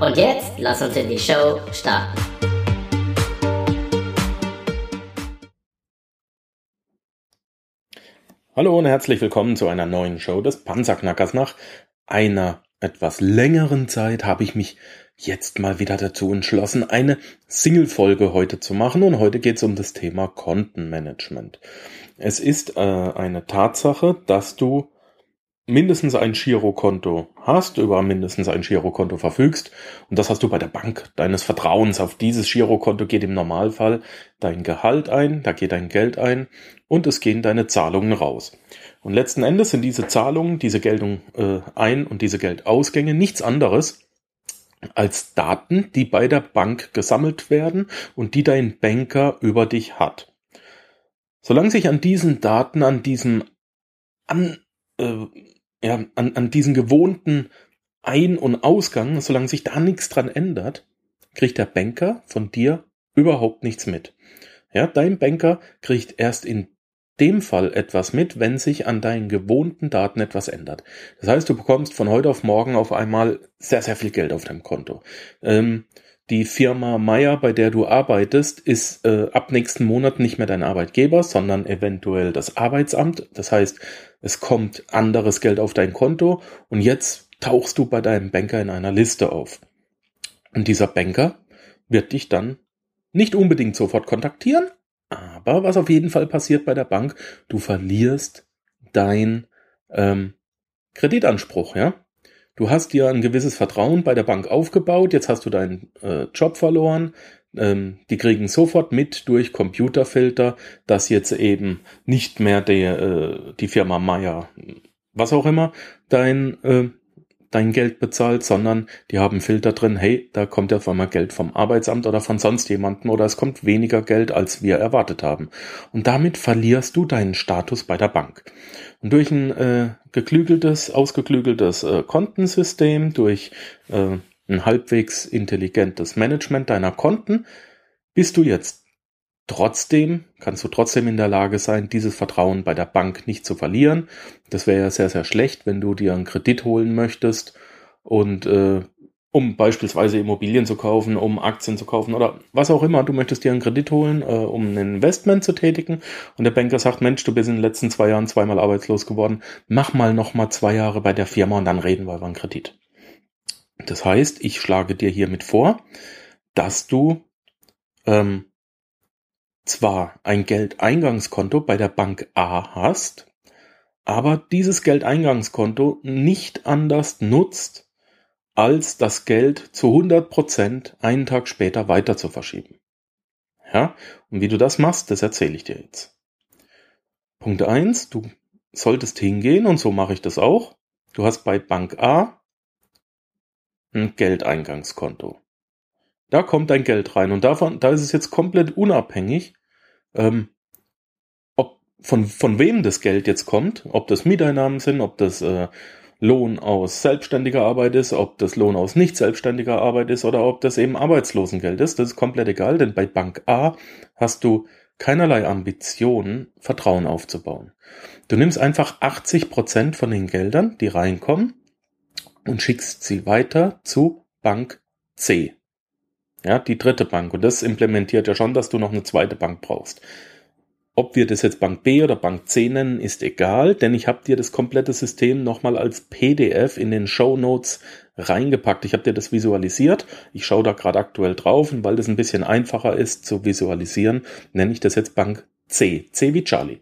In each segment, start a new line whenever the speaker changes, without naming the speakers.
Und jetzt lass uns in die Show starten.
Hallo und herzlich willkommen zu einer neuen Show des Panzerknackers. Nach einer etwas längeren Zeit habe ich mich jetzt mal wieder dazu entschlossen, eine Single-Folge heute zu machen und heute geht es um das Thema Kontenmanagement. Es ist äh, eine Tatsache, dass du mindestens ein Girokonto hast, über mindestens ein Girokonto verfügst und das hast du bei der Bank deines Vertrauens. Auf dieses Girokonto geht im Normalfall dein Gehalt ein, da geht dein Geld ein und es gehen deine Zahlungen raus. Und letzten Endes sind diese Zahlungen, diese Geldung äh, ein und diese Geldausgänge nichts anderes als Daten, die bei der Bank gesammelt werden und die dein Banker über dich hat. Solange sich an diesen Daten, an diesem an, äh, ja, an, an diesen gewohnten Ein- und Ausgang, solange sich da nichts dran ändert, kriegt der Banker von dir überhaupt nichts mit. Ja, dein Banker kriegt erst in dem Fall etwas mit, wenn sich an deinen gewohnten Daten etwas ändert. Das heißt, du bekommst von heute auf morgen auf einmal sehr, sehr viel Geld auf deinem Konto. Ähm, die Firma Meier, bei der du arbeitest, ist äh, ab nächsten Monat nicht mehr dein Arbeitgeber, sondern eventuell das Arbeitsamt. Das heißt, es kommt anderes Geld auf dein Konto und jetzt tauchst du bei deinem Banker in einer Liste auf. Und dieser Banker wird dich dann nicht unbedingt sofort kontaktieren, aber was auf jeden Fall passiert bei der Bank, du verlierst dein ähm, Kreditanspruch, ja. Du hast dir ein gewisses Vertrauen bei der Bank aufgebaut, jetzt hast du deinen äh, Job verloren. Ähm, die kriegen sofort mit durch Computerfilter, dass jetzt eben nicht mehr der, äh, die Firma Meier, was auch immer, dein äh, dein Geld bezahlt, sondern die haben Filter drin, hey, da kommt ja auf einmal Geld vom Arbeitsamt oder von sonst jemandem oder es kommt weniger Geld, als wir erwartet haben. Und damit verlierst du deinen Status bei der Bank. Und durch ein äh, geklügeltes, ausgeklügeltes äh, Kontensystem, durch äh, ein halbwegs intelligentes Management deiner Konten, bist du jetzt Trotzdem kannst du trotzdem in der Lage sein, dieses Vertrauen bei der Bank nicht zu verlieren. Das wäre ja sehr, sehr schlecht, wenn du dir einen Kredit holen möchtest und äh, um beispielsweise Immobilien zu kaufen, um Aktien zu kaufen oder was auch immer. Du möchtest dir einen Kredit holen, äh, um ein Investment zu tätigen und der Banker sagt, Mensch, du bist in den letzten zwei Jahren zweimal arbeitslos geworden, mach mal noch mal zwei Jahre bei der Firma und dann reden wir über einen Kredit. Das heißt, ich schlage dir hiermit vor, dass du ähm, zwar ein Geldeingangskonto bei der Bank A hast, aber dieses Geldeingangskonto nicht anders nutzt, als das Geld zu 100 Prozent einen Tag später weiter zu verschieben. Ja, und wie du das machst, das erzähle ich dir jetzt. Punkt eins: du solltest hingehen, und so mache ich das auch. Du hast bei Bank A Geldeingangskonto. Da kommt dein Geld rein und davon, da ist es jetzt komplett unabhängig, ähm, ob von, von wem das Geld jetzt kommt, ob das Mieteinnahmen sind, ob das äh, Lohn aus selbstständiger Arbeit ist, ob das Lohn aus nicht selbstständiger Arbeit ist oder ob das eben Arbeitslosengeld ist, das ist komplett egal, denn bei Bank A hast du keinerlei Ambitionen, Vertrauen aufzubauen. Du nimmst einfach 80 Prozent von den Geldern, die reinkommen, und schickst sie weiter zu Bank C. Ja, die dritte Bank. Und das implementiert ja schon, dass du noch eine zweite Bank brauchst. Ob wir das jetzt Bank B oder Bank C nennen, ist egal, denn ich habe dir das komplette System nochmal als PDF in den Show Notes reingepackt. Ich habe dir das visualisiert. Ich schaue da gerade aktuell drauf und weil das ein bisschen einfacher ist zu visualisieren, nenne ich das jetzt Bank C. C wie Charlie.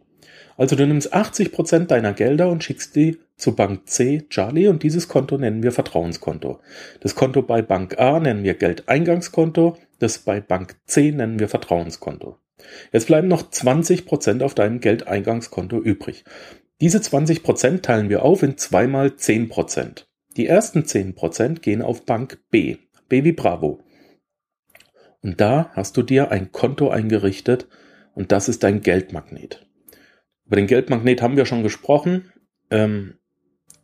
Also du nimmst 80 Prozent deiner Gelder und schickst die zu Bank C Charlie und dieses Konto nennen wir Vertrauenskonto. Das Konto bei Bank A nennen wir Geldeingangskonto, das bei Bank C nennen wir Vertrauenskonto. Jetzt bleiben noch 20 Prozent auf deinem Geldeingangskonto übrig. Diese 20 Prozent teilen wir auf in zweimal 10%. Prozent. Die ersten 10% gehen auf Bank B, B wie Bravo. Und da hast du dir ein Konto eingerichtet und das ist dein Geldmagnet. Über den Geldmagnet haben wir schon gesprochen. Ähm,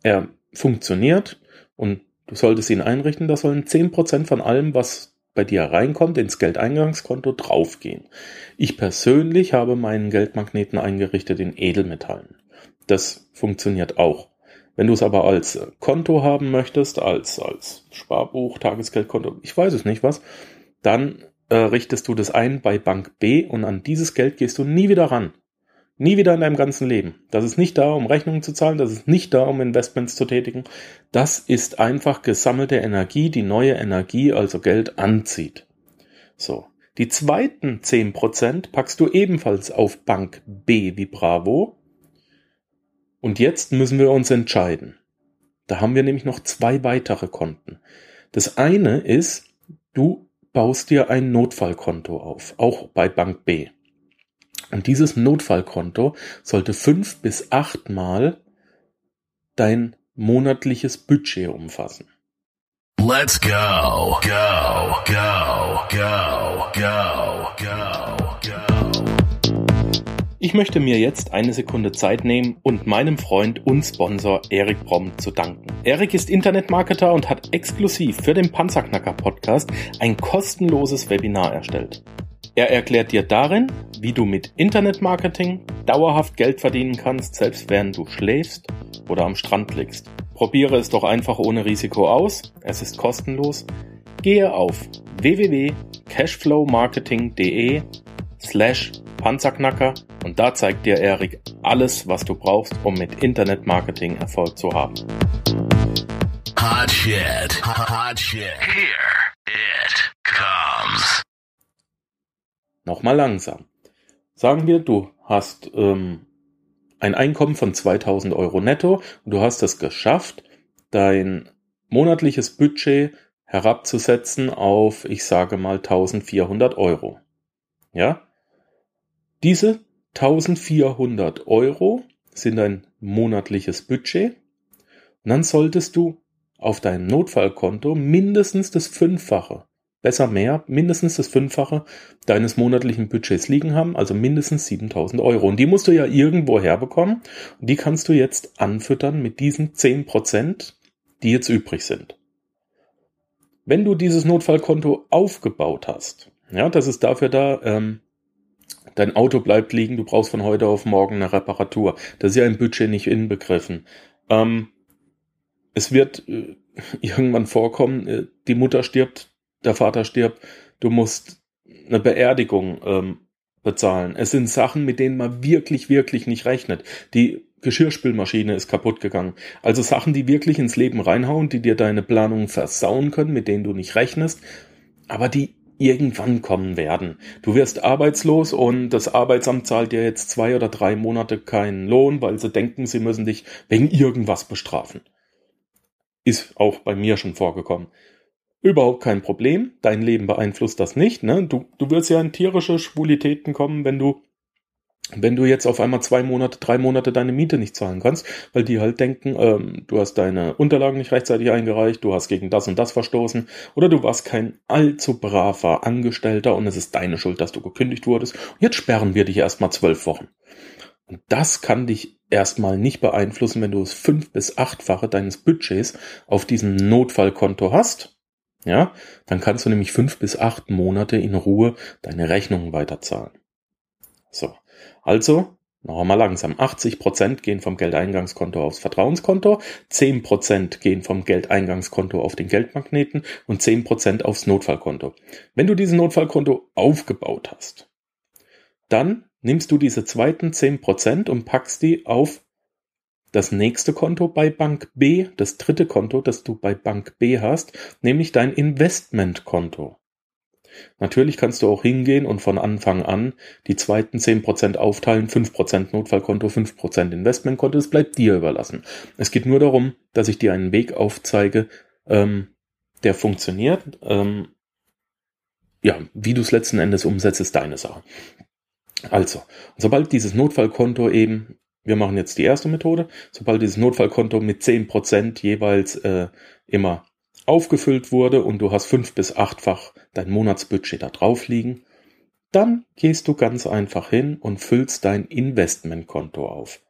er funktioniert und du solltest ihn einrichten. Da sollen 10% von allem, was bei dir reinkommt, ins Geldeingangskonto draufgehen. Ich persönlich habe meinen Geldmagneten eingerichtet in Edelmetallen. Das funktioniert auch. Wenn du es aber als Konto haben möchtest, als, als Sparbuch, Tagesgeldkonto, ich weiß es nicht was, dann äh, richtest du das ein bei Bank B und an dieses Geld gehst du nie wieder ran. Nie wieder in deinem ganzen Leben. Das ist nicht da, um Rechnungen zu zahlen, das ist nicht da, um Investments zu tätigen. Das ist einfach gesammelte Energie, die neue Energie, also Geld anzieht. So. Die zweiten 10% packst du ebenfalls auf Bank B wie Bravo. Und jetzt müssen wir uns entscheiden. Da haben wir nämlich noch zwei weitere Konten. Das eine ist, du baust dir ein Notfallkonto auf, auch bei Bank B. Und dieses Notfallkonto sollte fünf bis achtmal dein monatliches Budget umfassen. Let's go, go, go, go, go, go, go. Ich möchte mir jetzt eine Sekunde Zeit nehmen und meinem Freund und Sponsor Erik Bromm zu danken. Erik ist Internetmarketer und hat exklusiv für den Panzerknacker Podcast ein kostenloses Webinar erstellt. Er erklärt dir darin, wie du mit Internetmarketing dauerhaft Geld verdienen kannst, selbst während du schläfst oder am Strand liegst. Probiere es doch einfach ohne Risiko aus. Es ist kostenlos. Gehe auf www.cashflowmarketing.de slash Panzerknacker und da zeigt dir Erik alles, was du brauchst, um mit Internetmarketing Erfolg zu haben. Hot shit. Hot shit. Here it comes. Nochmal langsam. Sagen wir, du hast ähm, ein Einkommen von 2000 Euro netto und du hast es geschafft, dein monatliches Budget herabzusetzen auf, ich sage mal, 1400 Euro. Ja? Diese 1400 Euro sind dein monatliches Budget. Und dann solltest du auf deinem Notfallkonto mindestens das Fünffache besser mehr, mindestens das Fünffache deines monatlichen Budgets liegen haben, also mindestens 7000 Euro. Und die musst du ja irgendwo herbekommen. Und die kannst du jetzt anfüttern mit diesen 10 Prozent, die jetzt übrig sind. Wenn du dieses Notfallkonto aufgebaut hast, ja, das ist dafür da, ähm, dein Auto bleibt liegen, du brauchst von heute auf morgen eine Reparatur. Das ist ja im Budget nicht inbegriffen. Ähm, es wird äh, irgendwann vorkommen, äh, die Mutter stirbt, der Vater stirbt, du musst eine Beerdigung ähm, bezahlen. Es sind Sachen, mit denen man wirklich, wirklich nicht rechnet. Die Geschirrspülmaschine ist kaputt gegangen. Also Sachen, die wirklich ins Leben reinhauen, die dir deine Planung versauen können, mit denen du nicht rechnest, aber die irgendwann kommen werden. Du wirst arbeitslos und das Arbeitsamt zahlt dir jetzt zwei oder drei Monate keinen Lohn, weil sie denken, sie müssen dich wegen irgendwas bestrafen. Ist auch bei mir schon vorgekommen. Überhaupt kein Problem. Dein Leben beeinflusst das nicht. Ne? Du, du wirst ja in tierische Schwulitäten kommen, wenn du, wenn du jetzt auf einmal zwei Monate, drei Monate deine Miete nicht zahlen kannst, weil die halt denken, ähm, du hast deine Unterlagen nicht rechtzeitig eingereicht, du hast gegen das und das verstoßen oder du warst kein allzu braver Angestellter und es ist deine Schuld, dass du gekündigt wurdest. Und jetzt sperren wir dich erstmal zwölf Wochen. Und das kann dich erstmal nicht beeinflussen, wenn du es fünf bis achtfache deines Budgets auf diesem Notfallkonto hast ja, dann kannst du nämlich fünf bis acht Monate in Ruhe deine Rechnungen weiterzahlen. So, also noch einmal langsam. 80 Prozent gehen vom Geldeingangskonto aufs Vertrauenskonto, 10 Prozent gehen vom Geldeingangskonto auf den Geldmagneten und 10 Prozent aufs Notfallkonto. Wenn du dieses Notfallkonto aufgebaut hast, dann nimmst du diese zweiten 10 Prozent und packst die auf das nächste Konto bei Bank B, das dritte Konto, das du bei Bank B hast, nämlich dein Investmentkonto. Natürlich kannst du auch hingehen und von Anfang an die zweiten 10% aufteilen, 5% Notfallkonto, 5% Investmentkonto, das bleibt dir überlassen. Es geht nur darum, dass ich dir einen Weg aufzeige, ähm, der funktioniert. Ähm, ja, wie du es letzten Endes umsetzt, ist deine Sache. Also, sobald dieses Notfallkonto eben wir machen jetzt die erste Methode. Sobald dieses Notfallkonto mit 10% jeweils äh, immer aufgefüllt wurde und du hast fünf bis achtfach dein Monatsbudget da drauf liegen, dann gehst du ganz einfach hin und füllst dein Investmentkonto auf.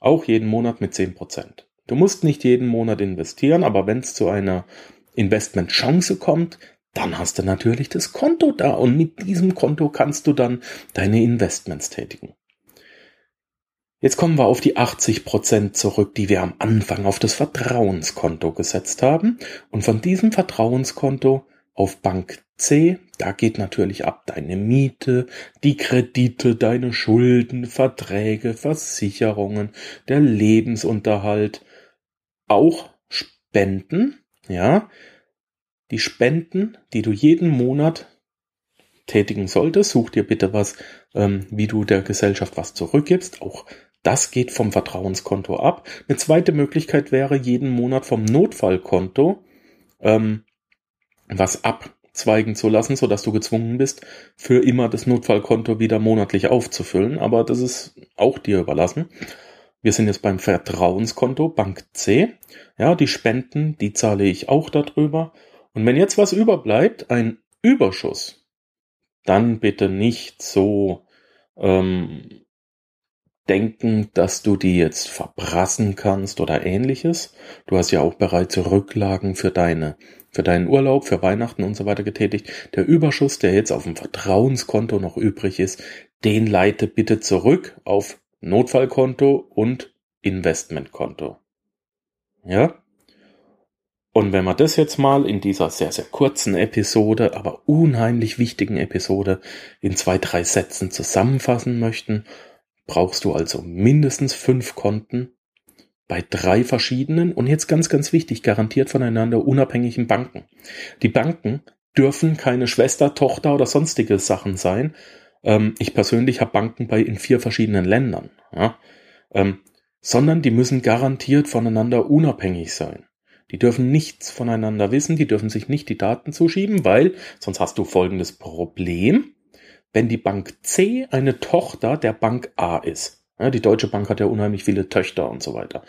Auch jeden Monat mit 10%. Du musst nicht jeden Monat investieren, aber wenn es zu einer Investmentchance kommt, dann hast du natürlich das Konto da und mit diesem Konto kannst du dann deine Investments tätigen. Jetzt kommen wir auf die 80 Prozent zurück, die wir am Anfang auf das Vertrauenskonto gesetzt haben. Und von diesem Vertrauenskonto auf Bank C, da geht natürlich ab deine Miete, die Kredite, deine Schulden, Verträge, Versicherungen, der Lebensunterhalt, auch Spenden, ja. Die Spenden, die du jeden Monat tätigen solltest, such dir bitte was, ähm, wie du der Gesellschaft was zurückgibst. Auch das geht vom Vertrauenskonto ab. Eine zweite Möglichkeit wäre, jeden Monat vom Notfallkonto ähm, was abzweigen zu lassen, sodass du gezwungen bist, für immer das Notfallkonto wieder monatlich aufzufüllen. Aber das ist auch dir überlassen. Wir sind jetzt beim Vertrauenskonto, Bank C. Ja, die Spenden, die zahle ich auch darüber. Und wenn jetzt was überbleibt, ein Überschuss, dann bitte nicht so ähm, denken, dass du die jetzt verbrassen kannst oder ähnliches. Du hast ja auch bereits Rücklagen für deine, für deinen Urlaub, für Weihnachten und so weiter getätigt. Der Überschuss, der jetzt auf dem Vertrauenskonto noch übrig ist, den leite bitte zurück auf Notfallkonto und Investmentkonto. Ja? Und wenn wir das jetzt mal in dieser sehr, sehr kurzen Episode, aber unheimlich wichtigen Episode in zwei, drei Sätzen zusammenfassen möchten, brauchst du also mindestens fünf Konten bei drei verschiedenen und jetzt ganz, ganz wichtig, garantiert voneinander unabhängigen Banken. Die Banken dürfen keine Schwester, Tochter oder sonstige Sachen sein. Ähm, ich persönlich habe Banken bei in vier verschiedenen Ländern, ja? ähm, sondern die müssen garantiert voneinander unabhängig sein. Die dürfen nichts voneinander wissen, die dürfen sich nicht die Daten zuschieben, weil sonst hast du folgendes Problem wenn die Bank C eine Tochter der Bank A ist. Ja, die Deutsche Bank hat ja unheimlich viele Töchter und so weiter.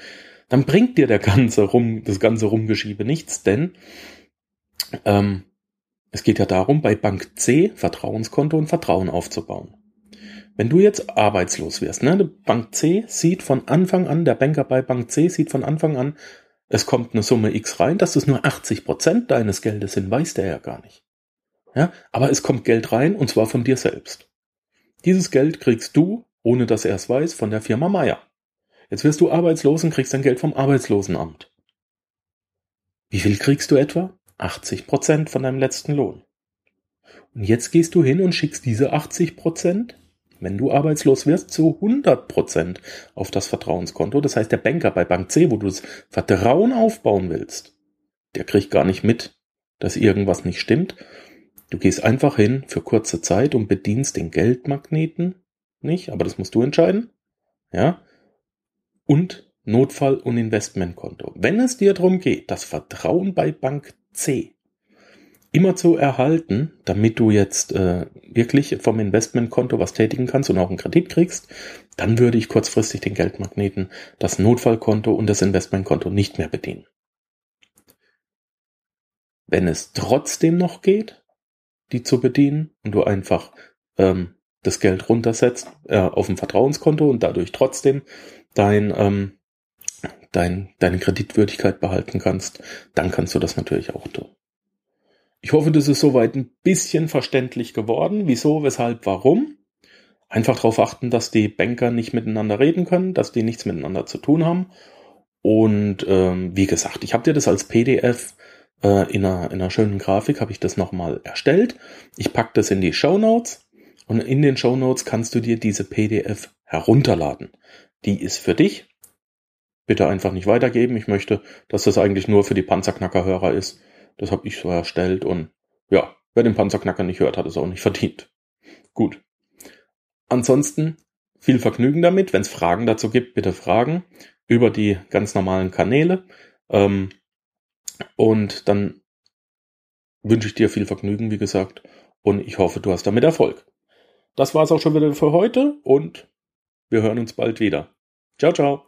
Dann bringt dir der ganze rum, das ganze Rumgeschiebe nichts, denn ähm, es geht ja darum, bei Bank C Vertrauenskonto und Vertrauen aufzubauen. Wenn du jetzt arbeitslos wirst, ne, Bank C sieht von Anfang an, der Banker bei Bank C sieht von Anfang an, es kommt eine Summe X rein, dass es nur 80 Prozent deines Geldes sind, weiß der ja gar nicht. Ja, aber es kommt Geld rein und zwar von dir selbst. Dieses Geld kriegst du, ohne dass er es weiß, von der Firma Meier. Jetzt wirst du arbeitslos und kriegst dein Geld vom Arbeitslosenamt. Wie viel kriegst du etwa? 80 Prozent von deinem letzten Lohn. Und jetzt gehst du hin und schickst diese 80 Prozent, wenn du arbeitslos wirst, zu 100 Prozent auf das Vertrauenskonto. Das heißt, der Banker bei Bank C, wo du das Vertrauen aufbauen willst, der kriegt gar nicht mit, dass irgendwas nicht stimmt Du gehst einfach hin für kurze Zeit und bedienst den Geldmagneten nicht, aber das musst du entscheiden. Ja. Und Notfall- und Investmentkonto. Wenn es dir darum geht, das Vertrauen bei Bank C immer zu erhalten, damit du jetzt äh, wirklich vom Investmentkonto was tätigen kannst und auch einen Kredit kriegst, dann würde ich kurzfristig den Geldmagneten, das Notfallkonto und das Investmentkonto nicht mehr bedienen. Wenn es trotzdem noch geht, die zu bedienen und du einfach ähm, das Geld runtersetzt äh, auf ein Vertrauenskonto und dadurch trotzdem dein, ähm, dein, deine Kreditwürdigkeit behalten kannst, dann kannst du das natürlich auch tun. Ich hoffe, das ist soweit ein bisschen verständlich geworden. Wieso, weshalb, warum? Einfach darauf achten, dass die Banker nicht miteinander reden können, dass die nichts miteinander zu tun haben. Und ähm, wie gesagt, ich habe dir das als PDF äh, in, einer, in einer schönen Grafik habe ich das nochmal erstellt. Ich packe das in die Show Notes und in den Show Notes kannst du dir diese PDF herunterladen. Die ist für dich. Bitte einfach nicht weitergeben. Ich möchte, dass das eigentlich nur für die Panzerknacker-Hörer ist. Das habe ich so erstellt und ja, wer den Panzerknacker nicht hört, hat es auch nicht verdient. Gut. Ansonsten viel Vergnügen damit. Wenn es Fragen dazu gibt, bitte fragen über die ganz normalen Kanäle. Ähm, und dann wünsche ich dir viel Vergnügen, wie gesagt, und ich hoffe, du hast damit Erfolg. Das war es auch schon wieder für heute und wir hören uns bald wieder. Ciao, ciao.